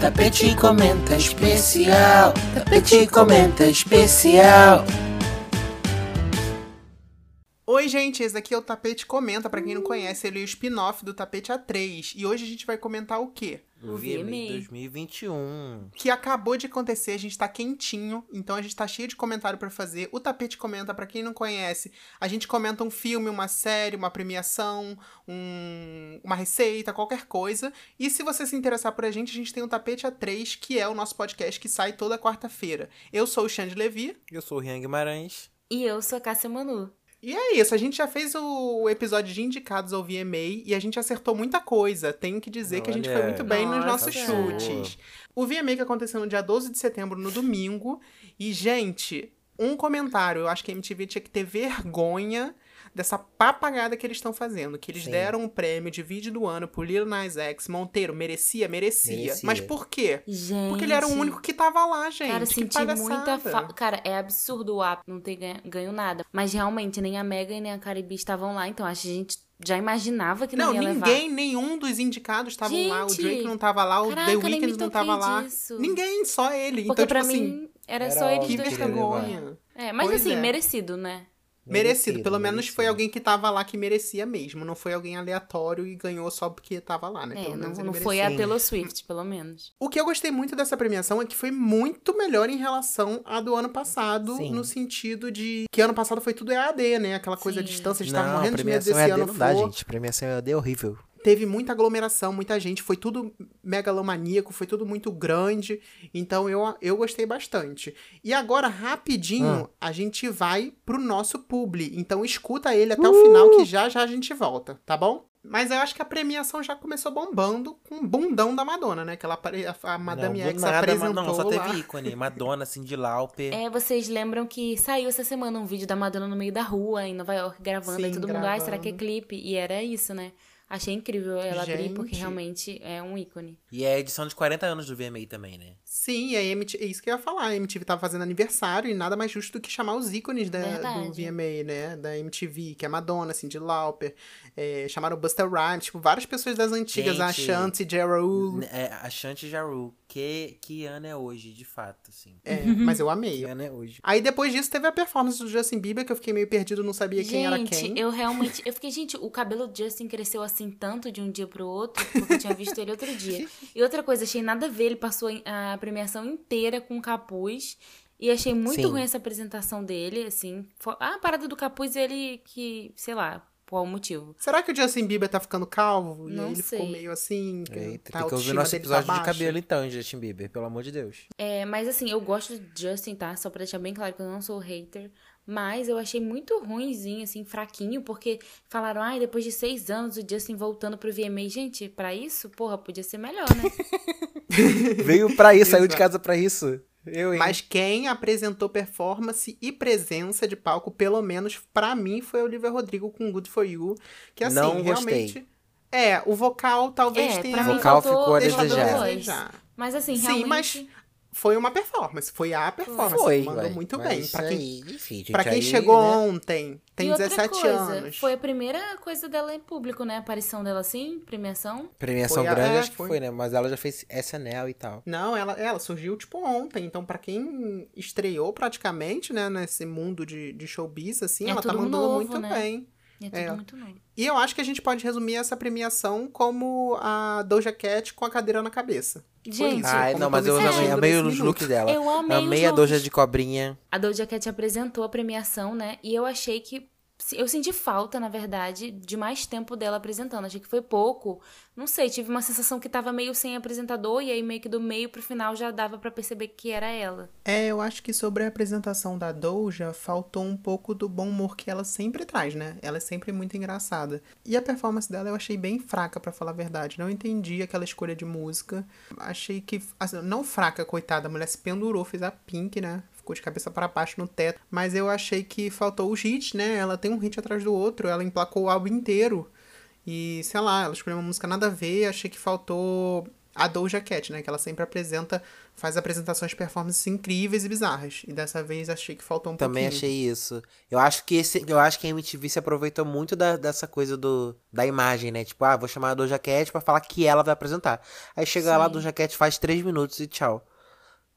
Tapete comenta especial. Tapete comenta especial. Oi, gente, esse aqui é o Tapete Comenta. Pra quem não conhece, ele é o spin-off do Tapete A3. E hoje a gente vai comentar o quê? O VMA 2021. Que acabou de acontecer, a gente tá quentinho, então a gente tá cheio de comentário pra fazer. O Tapete Comenta, pra quem não conhece, a gente comenta um filme, uma série, uma premiação, um- uma receita, qualquer coisa. E se você se interessar por a gente, a gente tem o Tapete A3, que é o nosso podcast que sai toda quarta-feira. Eu sou o Xande Levi. Eu sou o Rian Guimarães. E eu sou a Cássia Manu. E é isso, a gente já fez o episódio de indicados ao VMA e a gente acertou muita coisa. Tenho que dizer que a gente foi Olha, muito bem nos nossa. nossos chutes. O VMA que aconteceu no dia 12 de setembro, no domingo. E, gente, um comentário. Eu acho que a MTV tinha que ter vergonha dessa papagada que eles estão fazendo. Que eles Sim. deram um prêmio de vídeo do ano pro Lil Nas X. Monteiro, merecia? Merecia. Merecia. Mas por quê? Gente. Porque ele era o único que tava lá, gente. Cara, que senti palhaçada. muita falta. Cara, é absurdo o app não ter ganho, ganho nada. Mas realmente, nem a Mega e nem a Caribe estavam lá. Então acho que a gente já imaginava que não, Não, ia ninguém, nenhum dos indicados estavam lá. O Drake não tava lá, o caraca, The Weeknd não tava lá. disso. Ninguém, só ele. levar. Porque então, pra tipo assim, mim era, era só eles dois que vergonha. É, mas Pois assim, é. merecido, né? Merecido. Pelo menos foi merecido. alguém que tava lá que merecia mesmo. Não foi alguém aleatório e ganhou só porque tava lá, né? É, Pelo não, menos não foi a. Taylor Swift, pelo menos. O que eu gostei muito dessa premiação é que foi muito melhor em relação à do ano passado, Sim. no sentido de que ano passado foi tudo EAD, né? Aquela coisa à Sim. distância, a gente não, tava morrendo de medo premiação desse EAD ano não dá, for. gente. Premiação EAD é horrível. Teve muita aglomeração, muita gente, foi tudo megalomaníaco, foi tudo muito grande, então eu, eu gostei bastante. E agora, rapidinho, a gente vai pro nosso publi, então escuta ele até o final que já já a gente volta, tá bom? Mas eu acho que a premiação já começou bombando com o bundão da Madonna, né? Que ela, apare- a, a Madame não, X nada, apresentou não, só lá. teve ícone. Madonna, Cindy Lauper. É, vocês lembram que saiu essa semana um vídeo da Madonna no meio da rua, em Nova York, gravando. Sim, e todo mundo, ai, será que é gravando. clipe? E era isso, né? Achei incrível ela abrir, porque Gente. realmente é um ícone. E é a edição de 40 anos do VMA também, né? Sim, e a MTV, é isso que eu ia falar. A MTV tava fazendo aniversário e nada mais justo do que chamar os ícones da, do. VMA, né? Da MTV, que é Madonna, Cyndi Lauper. É, chamaram o Busta Rhymes, tipo, várias pessoas das antigas, a Gente, Ashanti, Ja Rule. É, a Shanti Jaru. Que, que ano é hoje, de fato, assim. É, mas eu amei. Que ano é hoje. Aí depois disso teve a performance do Justin Bieber, que eu fiquei meio perdido, não sabia quem era gente, quem. eu realmente. Eu fiquei, gente, o cabelo do Justin cresceu assim tanto de um dia pro outro, porque eu tinha visto ele outro dia. E outra coisa, achei nada a ver, ele passou a premiação inteira com capuz. E achei muito Sim. ruim essa apresentação dele, assim. Ah, a parada do capuz, ele que, sei lá, por qual motivo. Será que o Justin Bieber tá ficando calvo? e Não aí ele ficou sei. meio assim, que Eita, tá, tem que ouvir nosso tá episódio de baixa? cabelo então, Justin Bieber, pelo amor de Deus. É, mas assim, eu gosto do Justin, tá? Só pra deixar bem claro que eu não sou hater. Mas eu achei muito ruimzinho, assim, fraquinho, porque falaram, ai, depois de seis anos o Justin voltando pro VMA. Gente, pra isso, porra, podia ser melhor, né? Veio pra isso, saiu de casa pra isso. Eu? Mas quem apresentou performance e presença de palco, pelo menos pra mim, foi o Olivia Rodrigo com Good For You. Que assim, Não gostei. realmente. É, o vocal talvez É, tenha O vocal ficou a desejar. Mas assim, Sim, realmente... mas foi uma performance. Foi a performance. Foi, mandou ué. muito bem. Pra quem, aí, pra quem aí, chegou né? ontem, tem e outra 17 coisa, anos. Foi a primeira coisa dela em público, né? A aparição dela assim, premiação. Premiação Foi a- grande, é, acho que foi. foi, né? Mas ela já fez SNL e tal. Não, ela, ela surgiu, tipo, ontem. Então, pra quem estreou praticamente, né, nesse mundo de, de showbiz, assim, É ela tá mandando novo, muito né? bem. É tudo É. muito novo. E eu acho que a gente pode resumir essa premiação como a Doja Cat com a cadeira na cabeça. Gente, Ai, não, eu mas eu me amei, amei minuto. looks dela. Eu amei Amei os a Doja de cobrinha. A Doja Cat apresentou a premiação, né? E eu achei que. Eu senti falta, na verdade, de mais tempo dela apresentando. Achei que foi pouco. Não sei, tive uma sensação que tava meio sem apresentador, e aí meio que do meio pro final já dava pra perceber que era ela. É, eu acho que sobre a apresentação da Doja, faltou um pouco do bom humor que ela sempre traz, né? Ela é sempre muito engraçada. E a performance dela eu achei bem fraca, pra falar a verdade. Não entendi aquela escolha de música. Achei que. assim, não fraca, coitada. A mulher se pendurou, fez a pink, né? Ficou de cabeça para baixo no teto. Mas eu achei que faltou os hits, né? Ela tem um hit atrás do outro. Ela emplacou o álbum inteiro. E, sei lá, ela escolheu uma música nada a ver. Achei que faltou a Doja Cat, né? Que ela sempre apresenta, faz apresentações performances incríveis e bizarras. E dessa vez achei que faltou um Também pouquinho. achei isso. Eu acho que esse, eu acho que a MTV se aproveitou muito da- dessa coisa do da imagem, né? Tipo, ah, vou chamar a Doja Cat pra falar que ela vai apresentar. Aí chega lá, a Sim. Doja Cat faz três minutos e tchau.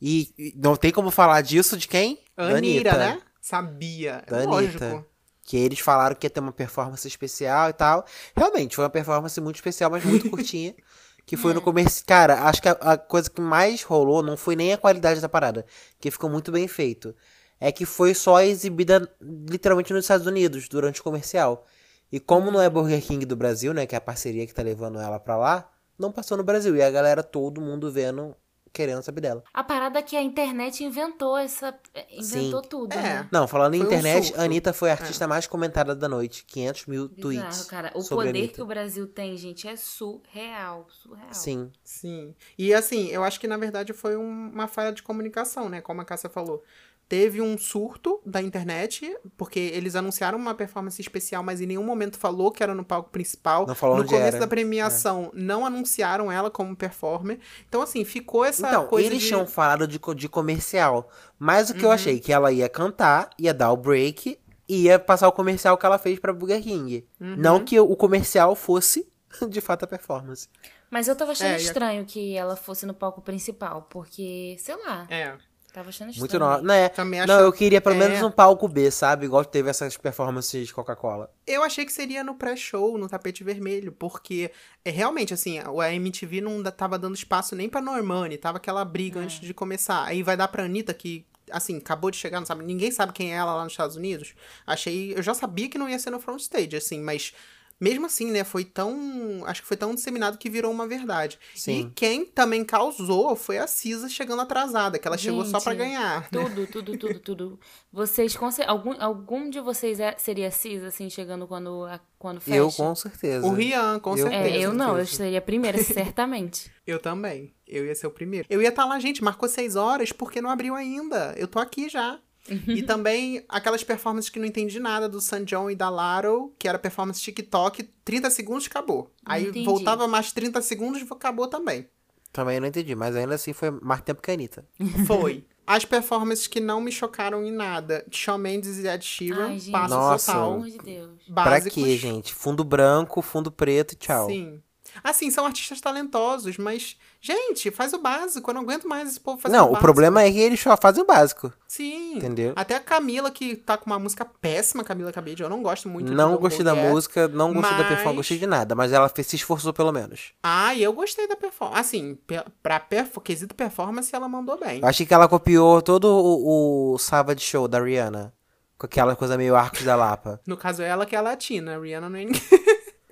E, e não tem como falar disso de quem? Anira, Anitta. né? Sabia. Da Lógico. Anitta. Que eles falaram que ia ter uma performance especial e tal. Realmente, foi uma performance muito especial, mas muito curtinha. Que foi no começo. Cara, acho que a, a coisa que mais rolou não foi nem a qualidade da parada, que ficou muito bem feito. É que foi só exibida literalmente nos Estados Unidos, durante o comercial. E como não é Burger King do Brasil, né, que é a parceria que tá levando ela pra lá, não passou no Brasil. E a galera, todo mundo vendo, querendo saber dela. A parada é que a internet inventou essa. Inventou tudo, É. né? Não, falando em Foi um internet, a Anitta foi a artista mais comentada da noite. 500 mil tweets. Bizarro, cara. O poder Anitta. que o Brasil tem, gente, é surreal. Surreal. Sim. Sim. E assim, eu acho que na verdade foi um- uma falha de comunicação, né? Como a Cássia falou. Teve um surto da internet, porque eles anunciaram uma performance especial, mas em nenhum momento falou que era no palco principal. Não falou no onde começo era. da premiação, não anunciaram ela como performer. Então, assim, ficou essa Então, coisa eles de... tinham falado de, de comercial. Mas o que Uhum. eu achei que ela ia cantar, ia dar o break, e ia passar o comercial que ela fez pra Burger King. Uhum. Não que o comercial fosse, de fato, a performance. Mas eu tava achando É, a- estranho que ela fosse no palco principal, porque, sei lá, É, tava achando estranho. Muito nova. Né? também. Não, eu queria pelo é. menos um palco B, sabe? Igual teve essas performances de Coca-Cola. Eu achei que seria no pré-show, no tapete vermelho, porque é realmente assim, a MTV não tava dando espaço nem pra Normani, tava aquela briga antes de começar. Aí vai dar pra Anitta que assim, acabou de chegar, não sabe, ninguém sabe quem é ela lá nos Estados Unidos. Achei, eu já sabia que não ia ser no front stage, assim, mas mesmo assim, né, foi tão, acho que foi tão disseminado que virou uma verdade. Sim. E quem também causou foi a Cisa chegando atrasada, que ela chegou só pra Gente, ganhar. né? Tudo, tudo, tudo, tudo. Vocês, algum, algum de vocês é- seria cis, assim, chegando quando, a- quando fecha? Eu, com certeza. O Rian, com Eu- certeza. É, eu não, eu seria a primeira, certamente. Eu também. Eu ia ser o primeiro. Eu ia estar lá, gente, marcou seis horas porque não abriu ainda. Eu tô aqui já. E também aquelas performances que não entendi nada do San John e da Laro, que era performance TikTok, 30 segundos acabou. Aí Entendi. voltava mais 30 segundos e acabou também. Também não entendi, mas ainda assim foi mais tempo que a Anitta. Foi. As performances que não me chocaram em nada, Shawn Mendes e Ed Sheeran, Ai, gente, passo Nossa. pelo total. amor de Deus. Pra Básicos. quê, gente? Fundo branco, fundo preto e tchau. Sim. Assim, são artistas talentosos, mas, gente, faz o básico. Eu não aguento mais esse povo fazendo Não, o o problema é que eles só fazem o básico. Sim. Entendeu? Até a Camila, que tá com uma música péssima, Camila Cabello, eu não gosto muito Não gostei Go da Yet. música, não gostei da mas- performance, gostei de nada, mas ela se esforçou pelo menos. Ah, eu gostei da performance. Assim, pra perf quesito performance, ela mandou bem. Eu achei que ela copiou todo o, o Savage Show da Rihanna. Com aquela coisa meio Arcos da Lapa. No caso, ela que é latina, a Rihanna não é ninguém.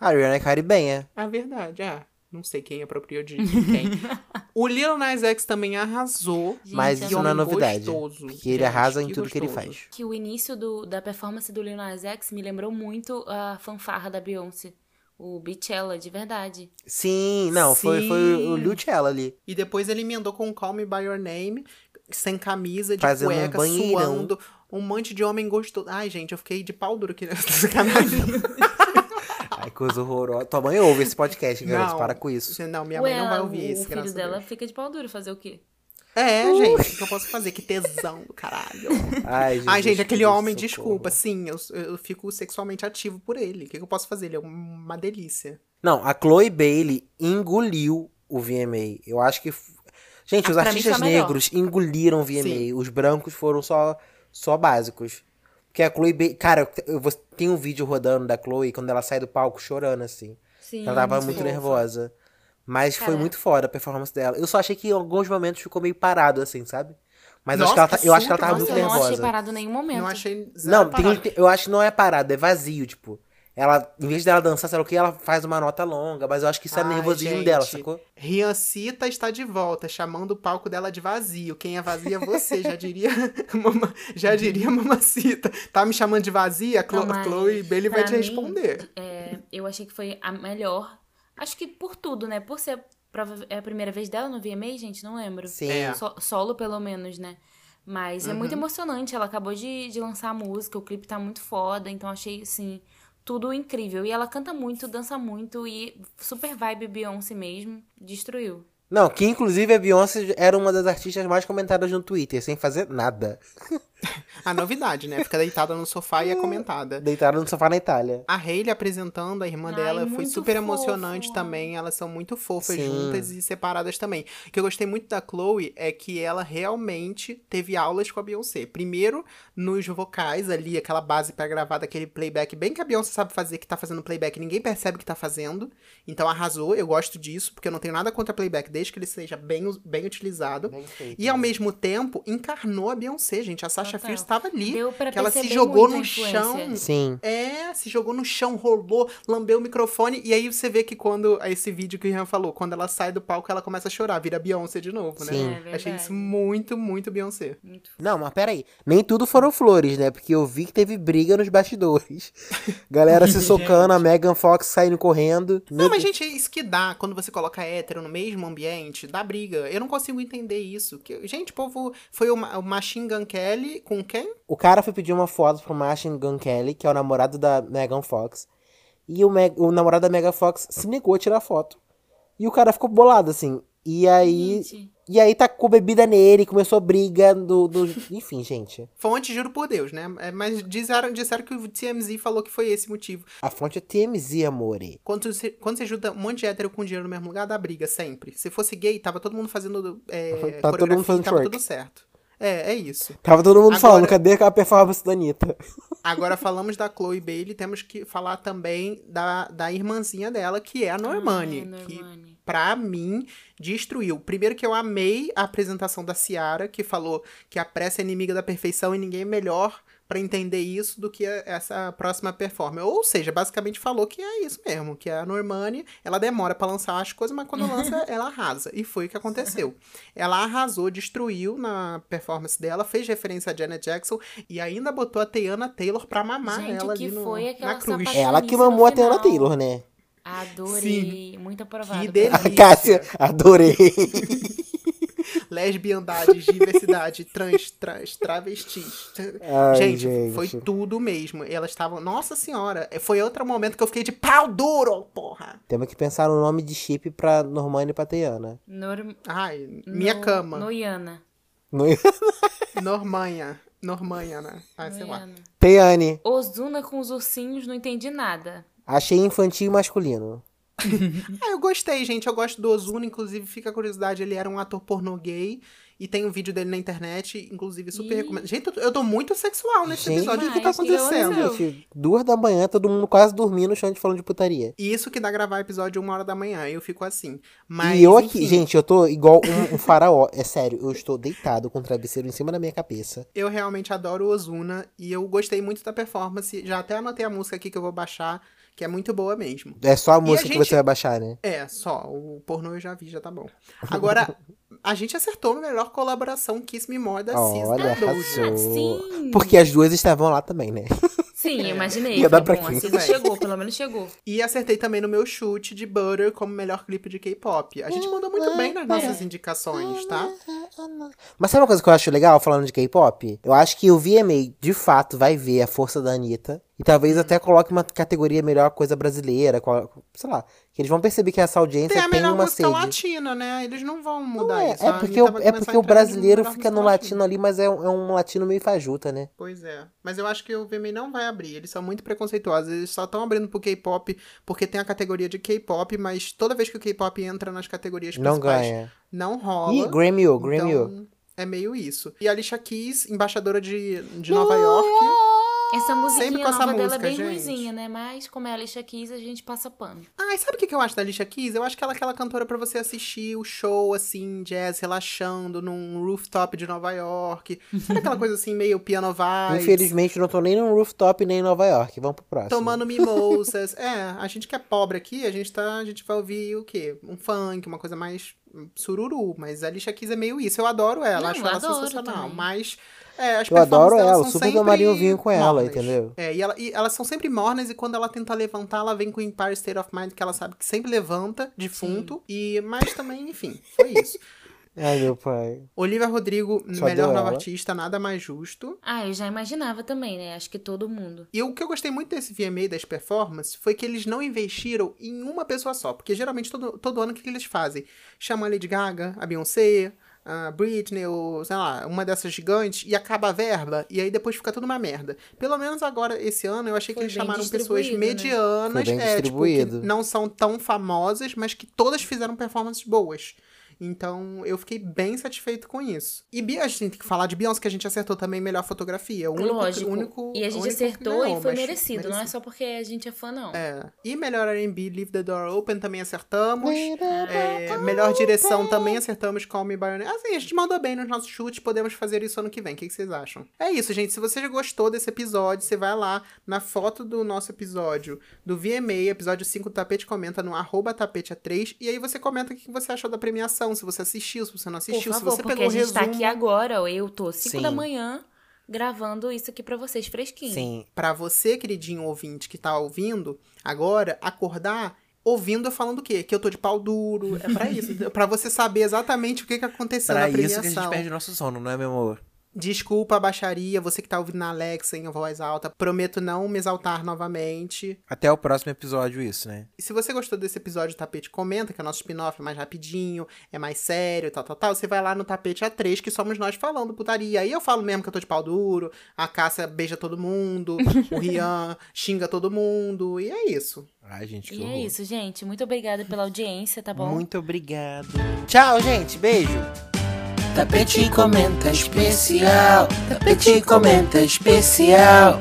A Rihanna é caribenha. A verdade, é. Não sei quem apropriou de quem. o Lil Nas X também arrasou. Mas Gente, isso não é novidade. gostoso, Porque ele gente, arrasa em tudo que ele gostoso. faz. Que o início do, da performance do Lil Nas X me lembrou muito a fanfarra da Beyoncé. O Beachella, de verdade. Sim, não, foi, foi o Sim. Luciella ali. E depois ele emendou com Call Me By Your Name, sem camisa, de Fazendo um cueca, banheirão. suando. Um monte de homem gostoso. Ai, gente, eu fiquei de pau duro aqui nessa sacanagem. Ai, coisa horrorosa. Tua mãe ouve esse podcast, garoto. Para com isso. Não, minha Ué, mãe não vai ouvir esse, O filho dela Deus. fica de pau duro fazer o quê? É, gente, o que eu posso fazer? Que tesão do caralho. Ai, Jesus, Ai, gente, aquele homem, socorro. desculpa, sim, eu, eu fico sexualmente ativo por ele. O que, eu posso fazer? Ele é uma delícia. Não, a Chloe Bailey engoliu o VMA. Eu acho que. Gente, Ah, os artistas melhor. negros engoliram o VMA. Sim. Os brancos foram só, só básicos. Porque a Chloe. Cara, eu vou- tem um vídeo rodando da Chloe quando ela sai do palco chorando, assim. Sim. Ela tava muito fofa. nervosa. Mas foi muito foda a performance dela. Eu só achei que em alguns momentos ficou meio parado, assim, sabe? Mas eu acho Nossa, que ela, tá- eu acho que ela super tava Nossa, muito eu não achei nervosa. parado em nenhum momento. Não achei Não, tem, eu acho que não é parado, é vazio, tipo. Ela, em vez dela dançar, sei lá o que, ela faz uma nota longa, mas eu acho que isso é Ai, nervosismo gente. dela, sacou? Riancita está de volta, chamando o palco dela de vazio. Quem é vazio é você, já diria, mama- já diria mamacita. Tá me chamando de vazia? Clo Não, Chloe Bailey vai te mim, responder. é, eu achei que foi a melhor. Acho que por tudo, né? Por ser prova- é a primeira vez dela no VMA, gente, não lembro. Sim. É. So- solo, pelo menos, né? Mas é muito Uhum. emocionante. Ela acabou de, de lançar a música, o clipe tá muito foda, então achei, assim, tudo incrível. E ela canta muito, dança muito e super vibe Beyoncé mesmo. Destruiu. Não, que inclusive a Beyoncé era uma das artistas mais comentadas no Twitter, sem fazer nada. A novidade, né? Fica deitada no sofá e é comentada. Deitaram no sofá na Itália. A Hailey apresentando a irmã Ai, dela foi super fofo. emocionante também. Elas são muito fofas Sim. juntas e separadas também. O que eu gostei muito da Chloe é que ela realmente teve aulas com a Beyoncé. Primeiro, nos vocais ali, aquela base pra gravar daquele playback bem que a Beyoncé sabe fazer, que tá fazendo playback, ninguém percebe que tá fazendo. Então arrasou, eu gosto disso, porque eu não tenho nada contra playback, desde que ele seja bem, bem utilizado. Bem feito, E ao né? mesmo tempo, encarnou a Beyoncé, gente. A Sasha. Fierce estava ali. Deu pra que ela se jogou no chão. Sim. É, se jogou no chão, rolou, lambeu o microfone. E aí você vê que quando. Esse vídeo que o Rian falou, quando ela sai do palco, ela começa a chorar, vira Beyoncé de novo, né? Sim. É verdade. Achei isso muito, muito Beyoncé. Muito Não, mas peraí. Nem tudo foram flores, né? Porque eu vi que teve briga nos bastidores. Galera se socando, a Megan Fox saindo correndo. Não, Meu mas, gente, é isso que dá quando você coloca hétero no mesmo ambiente, dá briga. Eu não consigo entender isso. Que, gente, povo. Foi o, o Machine Gun Kelly com quem? O cara foi pedir uma foto pro Machine Gun Kelly, que é o namorado da Megan Fox. E o, Meg- o namorado da Megan Fox se negou a tirar foto. E o cara ficou bolado, assim. E aí. Gente. E aí tacou bebida nele, começou briga do. do... Enfim, gente. Fonte, juro por Deus, né? É, Mas disseram, disseram que o TMZ falou que foi esse motivo. A fonte é TMZ, amore. Quando você, quando você junta um monte de hétero com dinheiro no mesmo lugar, dá briga, sempre. Se fosse gay, tava todo mundo fazendo é, Tá todo mundo coreografia, fazendo tava twerk. tudo certo. É, é isso. Tava todo mundo Agora- falando, cadê a performance da Anitta? Agora falamos da Chloe Bailey, temos que falar também da, da irmãzinha dela, que é a Normani. Ah, que Normani. pra mim, destruiu. Primeiro que eu amei a apresentação da Ciara, que falou que a pressa é inimiga da perfeição e ninguém é melhor pra entender isso do que a- essa próxima performance. Ou seja, basicamente falou que é isso mesmo, que a Normani, ela demora pra lançar as coisas, mas quando lança, ela arrasa. E foi o que aconteceu. Ela arrasou, destruiu na performance dela, fez referência a Janet Jackson e ainda botou a Tiana Taylor pra mamar Gente, ela ali no, foi aquela na cruz. Ela que mamou a. Taylor, né? Adorei. Muito aprovado. Que delícia. Cássia, adorei. lesbiandade, diversidade, trans, trans, travestis. Ai, gente, gente. foi tudo mesmo. Elas estavam. Nossa senhora, foi outro momento que eu fiquei de pau duro, porra. Temos que pensar no nome de chip pra Normani e pra. Norm... Ai, minha no- cama. Noiana. No... Normanha. Normanha, né? Ah, sei lá. Noiana. Tiane, Ozuna com os ursinhos, não entendi nada. achei infantil e masculino. Ah, eu gostei, gente. Eu gosto do Ozuna, inclusive, fica a curiosidade, ele era um ator pornô gay. E tem um vídeo dele na internet, inclusive, super Ih. recomendo. Gente, eu- tô muito sexual nesse Gente, episódio. O que tá que acontecendo? Gente, duas da manhã, todo mundo quase dormindo, chão de falando de putaria. E Isso que dá gravar episódio uma hora da manhã. Eu fico assim. Mas, e eu aqui, enfim, gente, eu tô igual um, um faraó. É sério, eu estou deitado com o travesseiro em cima da minha cabeça. Eu realmente adoro o Ozuna e eu gostei muito da performance. Já até anotei a música aqui que eu vou baixar, que é muito boa mesmo. É só a música que gente- você vai baixar, né? É, só. O pornô eu já vi, já tá bom. Agora, a gente acertou a melhor colaboração Kiss Me More da Cis Olha, da arrasou. sim. Porque as duas estavam lá também, né? Sim, eu imaginei. Ia dar pra bom, a quem? Cisa chegou, pelo menos chegou. E acertei também no meu chute de Butter como melhor clipe de K-pop. A gente mandou muito bem nas nossas indicações, tá? Mas sabe uma coisa que eu acho legal falando de K-pop? Eu acho que o VMA, de fato, vai ver a força da Anitta. E talvez até coloque uma categoria melhor coisa brasileira. qual- Sei lá. Que eles vão perceber que essa audiência Tem a tem, melhor uma música sede. latina, né? Eles não vão mudar É, isso. é porque, o, é porque o brasileiro fica no latino ali, mas é, um- é um latino meio fajuta, né? Pois é. Mas eu acho que o VMA não vai abrir. Eles são muito preconceituosos. Eles só estão abrindo pro K-pop porque tem a categoria de K-pop, mas toda vez que o K-pop entra nas categorias Não ganha. não rola. Ih, Grammy-O, Grammy-O. Então, é meio isso. E a Alicia Keys, embaixadora de, de Nova York. Essa Sempre musiquinha com essa nova dela é música, bem gente. ruizinha, né? Mas como é a Alicia Keys, a gente passa pano. Ah, e sabe o que que eu acho da Alicia Keys? Eu acho que ela é aquela cantora pra você assistir o show, assim, jazz, relaxando num rooftop de Nova York. Sabe aquela coisa assim, meio piano vibes? Infelizmente, não tô nem no rooftop nem em Nova York. Vamos pro próximo. Tomando mimosas. é, a gente que é pobre aqui, a gente, tá, a gente vai ouvir o quê? Um funk, uma coisa mais sururu. Mas a Alicia Keys é meio isso. Eu adoro ela, Não, acho eu ela adoro sensacional. também. Mas é, as Eu adoro ela, são super tomaria um vinho com ela, mornas. entendeu? É, e, ela- e elas são sempre mornas e quando ela tenta levantar, ela vem com o Empire State of Mind, que ela sabe que sempre levanta, defunto. E, mas também, enfim, foi isso. Ai, meu pai. Olivia Rodrigo, Só melhor nova ela. artista, nada mais justo. Ah, eu já imaginava também, né? Acho que todo mundo. E o que eu gostei muito desse VMA das performances foi que eles não investiram em uma pessoa só. Porque geralmente todo, todo ano o que, que eles fazem? Chamam a Lady Gaga, a Beyoncé, a Britney, ou sei lá, uma dessas gigantes, e acaba a verba, e aí depois fica tudo uma merda. Pelo menos agora, esse ano, eu achei que Foi eles chamaram pessoas né? medianas, é, tipo, que não são tão famosas, mas que todas fizeram performances boas. Então, eu fiquei bem satisfeito com isso. E Bi- a gente tem que falar de Beyoncé, que a gente acertou também melhor fotografia. O único, Lógico. único- e a o gente acertou ganhou, e foi mas merecido, não é só porque a gente é fã, não. é. E melhor R&B, Leave the Door Open, também acertamos. É, melhor direção, também acertamos Call Me By Your Name. Assim, a gente mandou bem nos nossos chutes, podemos fazer isso ano que vem. O que vocês acham? É isso, gente. Se você já gostou desse episódio, você vai lá na foto do nosso episódio do VMA, episódio 5 do Tapete, comenta no arroba tapete3, e aí você comenta o que você achou da premiação, se você assistiu, se você não assistiu, favor, se você porque pegou a o gente tá resumo. aqui agora, ó, eu tô 5 Sim. da manhã gravando isso aqui pra vocês fresquinho. Sim. Pra você, queridinho ouvinte que tá ouvindo, agora, acordar ouvindo eu falando o quê? Que eu tô de pau duro. É pra isso. pra você saber exatamente o que, que aconteceu Pra na isso premiação. que a gente perde nosso sono, não é, meu amor? Desculpa a baixaria, você que tá ouvindo na Alexa em voz alta. Prometo não me exaltar novamente. Até o próximo episódio, isso, né? E se você gostou desse episódio do Tapete, comenta, que é o nosso spin-off é mais rapidinho, é mais sério, tal, tal, tal. Você vai lá no Tapete A3, que somos nós falando putaria. Aí eu falo mesmo que eu tô de pau duro, a Cássia beija todo mundo, o Rian xinga todo mundo, e é isso. Ai, gente, que E é horror. isso, gente. Muito obrigada pela audiência, tá bom? Muito obrigado. Tchau, gente. Beijo. Tapete comenta especial. Tapete comenta especial.